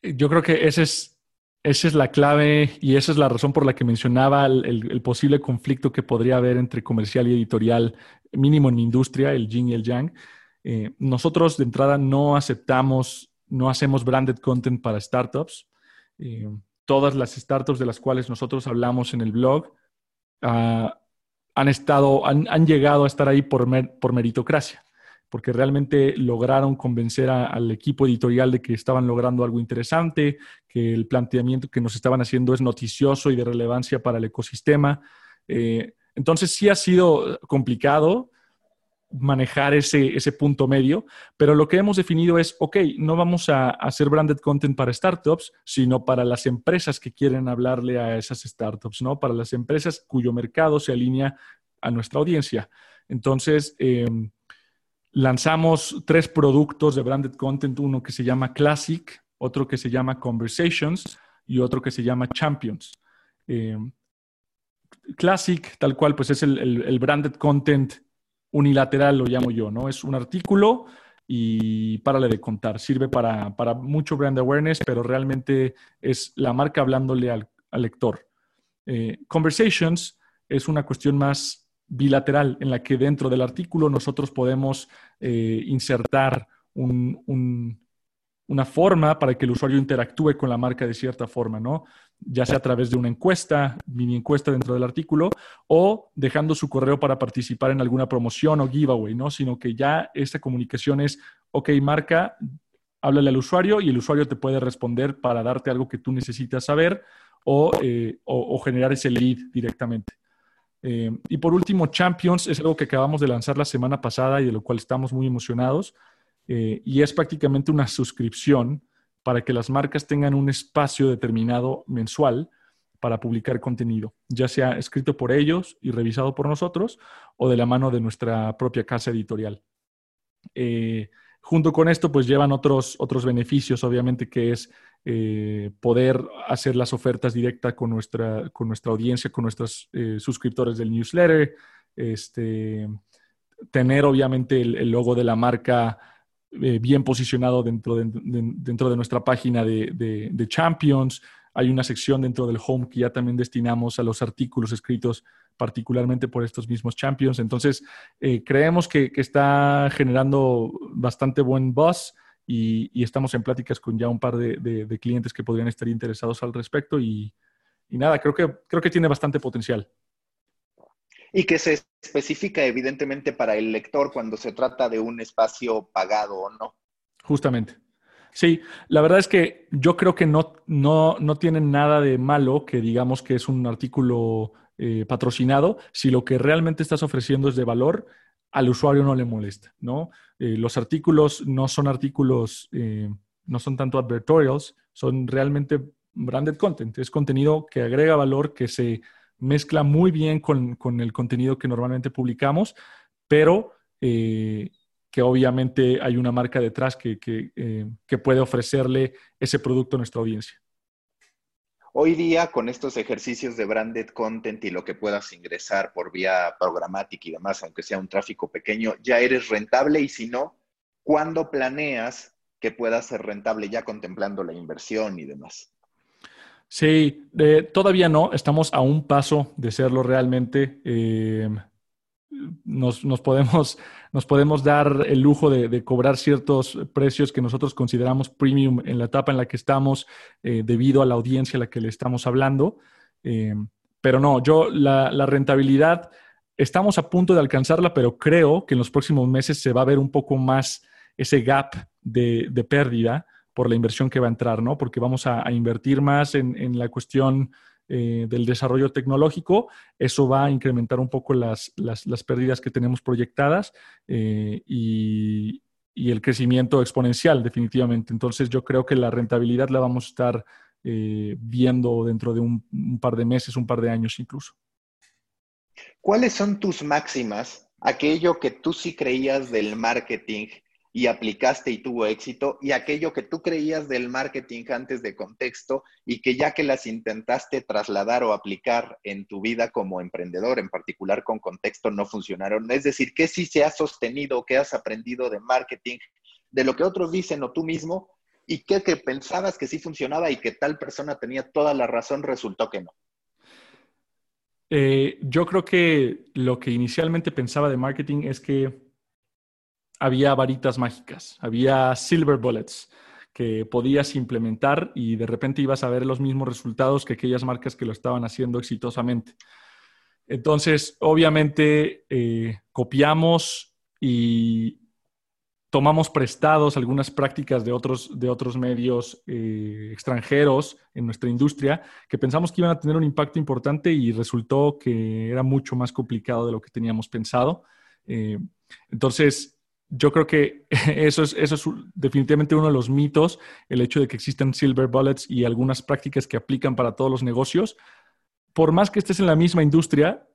Yo creo que ese es, esa es la clave y esa es la razón por la que mencionaba el, posible conflicto que podría haber entre comercial y editorial, mínimo en mi industria, el yin y el yang. Eh, nosotros de entrada no aceptamos no hacemos branded content para startups. Todas las startups de las cuales nosotros hablamos en el blog ah, han estado, han, llegado a estar ahí por, por meritocracia, porque realmente lograron convencer al equipo editorial de que estaban logrando algo interesante, que el planteamiento que nos estaban haciendo es noticioso y de relevancia para el ecosistema. Eh, entonces sí ha sido complicado, manejar ese, ese punto medio, pero lo que hemos definido es, ok, no vamos a, hacer branded content para startups, sino para las empresas que quieren hablarle a esas startups, ¿no? Para las empresas cuyo mercado se alinea a nuestra audiencia. Entonces, em, lanzamos tres productos de branded content, uno que se llama Classic, otro que se llama Conversations y otro que se llama Champions. Em, Classic, tal cual, pues es el, el branded content unilateral, lo llamo yo, ¿no? Es un artículo y párale de contar. Sirve para, mucho brand awareness, pero realmente es la marca hablándole al, lector. Eh, conversations es una cuestión más bilateral en la que dentro del artículo nosotros podemos eh, insertar una forma para que el usuario interactúe con la marca de cierta forma, ¿no? Ya sea a través de una encuesta, mini encuesta dentro del artículo, o dejando su correo para participar en alguna promoción o giveaway, ¿no? Sino que ya esta comunicación es, ok, marca, háblale al usuario y el usuario te puede responder para darte algo que tú necesitas saber o, eh, generar ese lead directamente. Eh, y por último, Champions es algo que acabamos de lanzar la semana pasada y de lo cual estamos muy emocionados. Eh, y es prácticamente una suscripción para que las marcas tengan un espacio determinado mensual para publicar contenido, ya sea escrito por ellos y revisado por nosotros o de la mano de nuestra propia casa editorial. Eh, junto con esto, pues llevan otros, otros beneficios, obviamente, que es eh, poder hacer las ofertas directas con nuestra, con nuestra audiencia, con nuestros eh, suscriptores del newsletter, este, tener obviamente el logo de la marca eh, bien posicionado dentro de, dentro de nuestra página de, Champions. Hay una sección dentro del home que ya también destinamos a los artículos escritos particularmente por estos mismos Champions. Entonces, eh, creemos que, está generando bastante buen buzz y, estamos en pláticas con ya un par de, clientes que podrían estar interesados al respecto y, y nada, creo que, creo que tiene bastante potencial y que se especifica evidentemente para el lector cuando se trata de un espacio pagado o no. Justamente. Sí, la verdad es que yo creo que no, no, no tienen nada de malo que digamos que es un artículo eh, patrocinado. Si lo que realmente estás ofreciendo es de valor, al usuario no le molesta, ¿no? Eh, los artículos no son artículos, eh, no son tanto advertorials, son realmente branded content, es contenido que agrega valor, que se mezcla muy bien con, el contenido que normalmente publicamos, pero eh, que obviamente hay una marca detrás que, que puede ofrecerle ese producto a nuestra audiencia. Hoy día, con estos ejercicios de branded content y lo que puedas ingresar por vía programática y demás, aunque sea un tráfico pequeño, ya eres rentable y si no, ¿cuándo planeas que pueda ser rentable ya contemplando la inversión y demás? Sí, eh, todavía no, estamos a un paso de serlo realmente. Eh, nos, podemos, nos podemos dar el lujo de, cobrar ciertos precios que nosotros consideramos premium en la etapa en la que estamos eh, debido a la audiencia a la que le estamos hablando. Pero no, yo la, rentabilidad, estamos a punto de alcanzarla, pero creo que en los próximos meses se va a ver un poco más ese gap de, pérdida por la inversión que va a entrar, ¿no? Porque vamos a, invertir más en, en la cuestión eh, del desarrollo tecnológico. Eso va a incrementar un poco las, pérdidas que tenemos proyectadas eh, y, el crecimiento exponencial, definitivamente. Entonces, yo creo que la rentabilidad la vamos a estar eh, viendo dentro de un par de meses, un par de años incluso. ¿Cuáles son tus máximas? Aquello que tú sí creías del marketing y aplicaste y tuvo éxito, y aquello que tú creías del marketing antes de contexto y que ya que las intentaste trasladar o aplicar en tu vida como emprendedor, en particular con contexto, no funcionaron. Es decir, ¿qué sí se ha sostenido, qué has aprendido de marketing, de lo que otros dicen o tú mismo, y qué que pensabas que sí funcionaba y que tal persona tenía toda la razón, resultó que no? Eh, yo creo que lo que inicialmente pensaba de marketing es que había varitas mágicas, había silver bullets que podías implementar y de repente ibas a ver los mismos resultados que aquellas marcas que lo estaban haciendo exitosamente. Entonces, obviamente, eh, copiamos y tomamos prestados algunas prácticas de otros, de otros medios eh, extranjeros en nuestra industria que pensamos que iban a tener un impacto importante y resultó que era mucho más complicado de lo que teníamos pensado. Eh, entonces, yo creo que eso es, definitivamente uno de los mitos, el hecho de que existen silver bullets y algunas prácticas que aplican para todos los negocios. Por más que estés en la misma industria,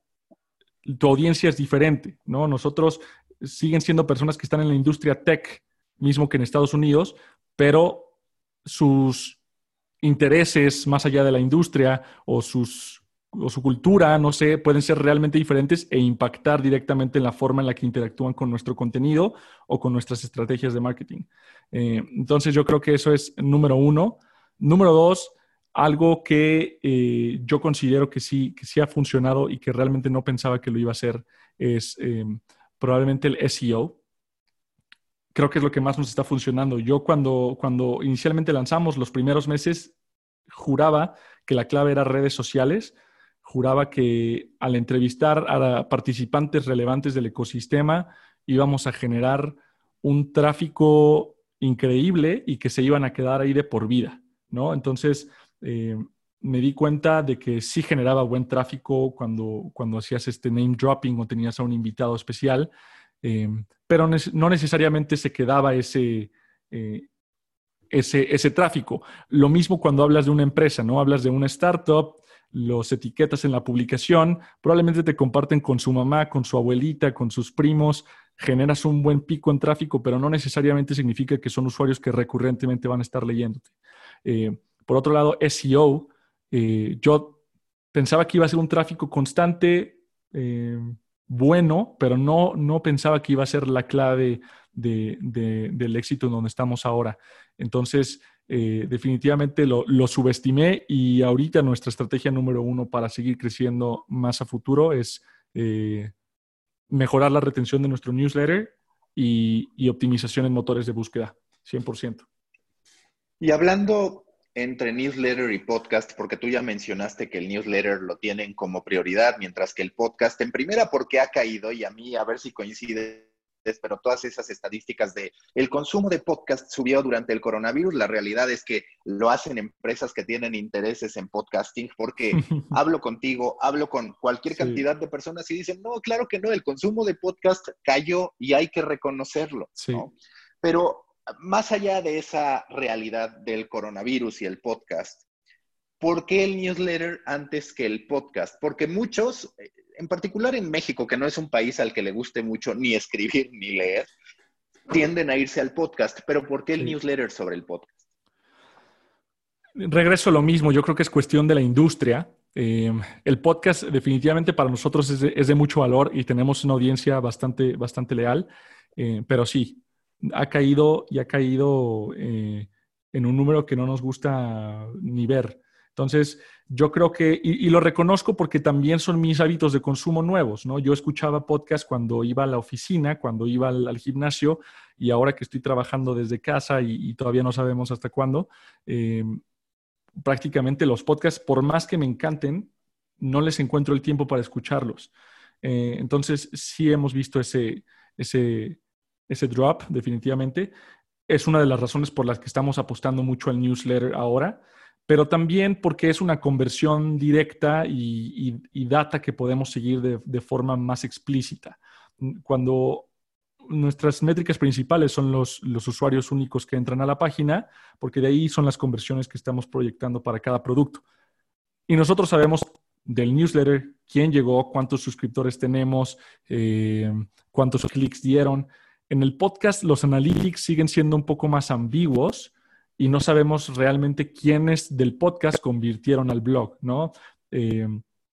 tu audiencia es diferente, ¿no? Nosotros siguen siendo personas que están en la industria tech, mismo que en Estados Unidos, pero sus intereses más allá de la industria o sus o su cultura, no sé, pueden ser realmente diferentes e impactar directamente en la forma en la que interactúan con nuestro contenido o con nuestras estrategias de marketing. Eh, entonces yo creo que eso es número uno. Número dos, algo que eh, yo considero que sí, que sí ha funcionado y que realmente no pensaba que lo iba a hacer es eh, probablemente el SEO. Creo que es lo que más nos está funcionando. Yo cuando, cuando inicialmente lanzamos los primeros meses, juraba que la clave era redes sociales juraba que al entrevistar a participantes relevantes del ecosistema íbamos a generar un tráfico increíble y que se iban a quedar ahí de por vida, ¿no? Entonces, eh, me di cuenta de que sí generaba buen tráfico cuando, cuando hacías este name dropping o tenías a un invitado especial, eh, pero no necesariamente se quedaba ese, eh, ese, ese tráfico. Lo mismo cuando hablas de una empresa, ¿no? Hablas de una startup, los etiquetas en la publicación, probablemente te comparten con su mamá, con su abuelita, con sus primos, generas un buen pico en tráfico, pero no necesariamente significa que son usuarios que recurrentemente van a estar leyéndote. Eh, por otro lado, SEO, eh, yo pensaba que iba a ser un tráfico constante, eh, bueno, pero no, no pensaba que iba a ser la clave del éxito en donde estamos ahora. Entonces, eh, definitivamente lo, subestimé y ahorita nuestra estrategia número uno para seguir creciendo más a futuro es eh, mejorar la retención de nuestro newsletter y, optimización en motores de búsqueda, 100%. Y hablando entre newsletter y podcast, porque tú ya mencionaste que el newsletter lo tienen como prioridad, mientras que el podcast en primera porque ha caído y a mí a ver si coincide pero todas esas estadísticas de el consumo de podcast subió durante el coronavirus, la realidad es que lo hacen empresas que tienen intereses en podcasting porque hablo contigo, hablo con cualquier cantidad de personas y dicen, no, claro que no, el consumo de podcast cayó y hay que reconocerlo. Pero más allá de esa realidad del coronavirus y el podcast, ¿por qué el newsletter antes que el podcast? Porque muchos, en particular en México, que no es un país al que le guste mucho ni escribir ni leer, tienden a irse al podcast. Pero ¿por qué el newsletter sobre el podcast? Regreso a lo mismo, yo creo que es cuestión de la industria. Eh, el podcast definitivamente para nosotros es de, mucho valor y tenemos una audiencia bastante, bastante leal, eh, pero sí, ha caído y ha caído eh, en un número que no nos gusta ni ver. Entonces, yo creo que, y, lo reconozco porque también son mis hábitos de consumo nuevos, ¿no? Yo escuchaba podcast cuando iba a la oficina, cuando iba al, gimnasio, y ahora que estoy trabajando desde casa y, todavía no sabemos hasta cuándo, eh, prácticamente los podcasts, por más que me encanten, no les encuentro el tiempo para escucharlos. Eh, entonces, sí hemos visto ese, ese, ese drop, definitivamente. Es una de las razones por las que estamos apostando mucho al newsletter ahora, pero también porque es una conversión directa y, data que podemos seguir de, forma más explícita. Cuando nuestras métricas principales son los, los, usuarios únicos que entran a la página, porque de ahí son las conversiones que estamos proyectando para cada producto. Y nosotros sabemos del newsletter quién llegó, cuántos suscriptores tenemos, eh, cuántos clics dieron. En el podcast los analytics siguen siendo un poco más ambiguos y no sabemos realmente quiénes del podcast convirtieron al blog, ¿no? Eh,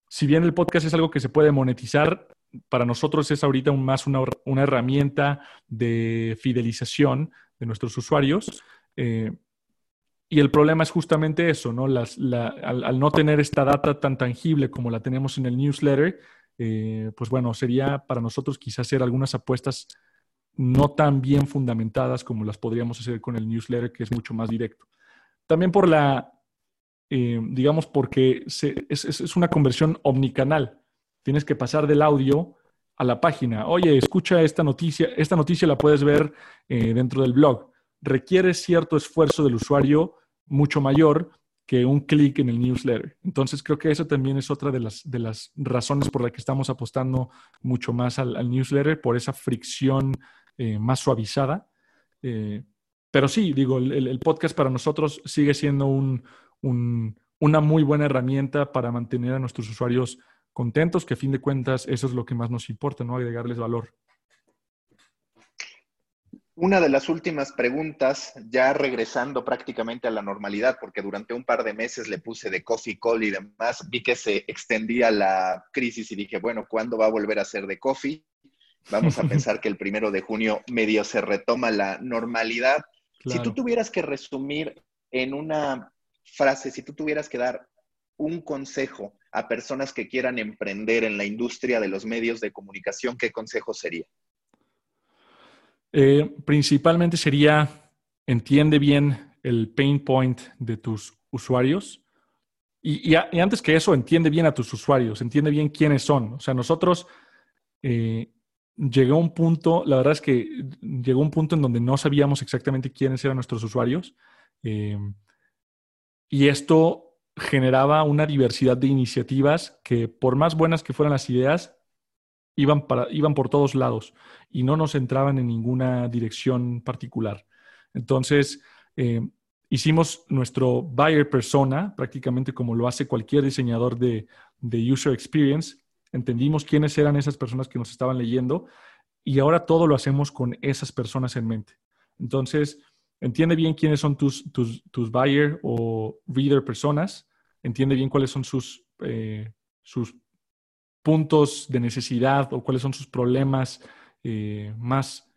si bien el podcast es algo que se puede monetizar, para nosotros es ahorita más una, herramienta de fidelización de nuestros usuarios. Eh, y el problema es justamente eso, ¿no? al, no tener esta data tan tangible como la tenemos en el newsletter, eh, pues bueno, sería para nosotros quizás hacer algunas apuestas no tan bien fundamentadas como las podríamos hacer con el newsletter, que es mucho más directo. También por la, eh, digamos, porque es, una conversión omnicanal. Tienes que pasar del audio a la página. Oye, escucha esta noticia. Esta noticia la puedes ver eh, dentro del blog. Requiere cierto esfuerzo del usuario mucho mayor que un clic en el newsletter. Entonces, creo que eso también es otra de las, de las razones por las que estamos apostando mucho más al newsletter, por esa fricción eh, más suavizada. Eh, pero sí, digo, el, podcast para nosotros sigue siendo una muy buena herramienta para mantener a nuestros usuarios contentos, que a fin de cuentas eso es lo que más nos importa, ¿no? Agregarles valor. Una de las últimas preguntas, ya regresando prácticamente a la normalidad, porque durante un par de meses le puse de coffee call y demás, vi que se extendía la crisis y dije, bueno, ¿cuándo va a volver a ser de coffee? Vamos a pensar que el primero de junio medio se retoma la normalidad. Si tú tuvieras que resumir en una frase, si tú tuvieras que dar un consejo a personas que quieran emprender en la industria de los medios de comunicación, ¿qué consejo sería? Eh, principalmente sería, entiende bien el pain point de tus usuarios. Y, antes que eso, entiende bien a tus usuarios, entiende bien quiénes son. O sea, nosotros eh, llegó un punto, la verdad es que llegó un punto en donde no sabíamos exactamente quiénes eran nuestros usuarios. Eh, y esto generaba una diversidad de iniciativas que, por más buenas que fueran las ideas, iban, para, iban por todos lados y no nos entraban en ninguna dirección particular. Entonces, eh, hicimos nuestro buyer persona, prácticamente como lo hace cualquier diseñador de, de user experience, entendimos quiénes eran esas personas que nos estaban leyendo y ahora todo lo hacemos con esas personas en mente. Entonces, entiende bien quiénes son tus, tus, tus buyer o reader personas, entiende bien cuáles son sus, eh, sus puntos de necesidad o cuáles son sus problemas eh, más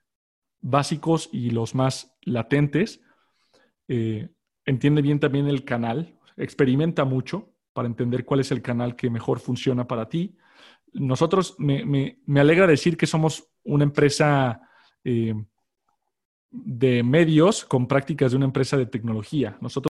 básicos y los más latentes. Eh, entiende bien también el canal, experimenta mucho para entender cuál es el canal que mejor funciona para ti nosotros me, alegra decir que somos una empresa eh, de medios con prácticas de una empresa de tecnología. Nosotros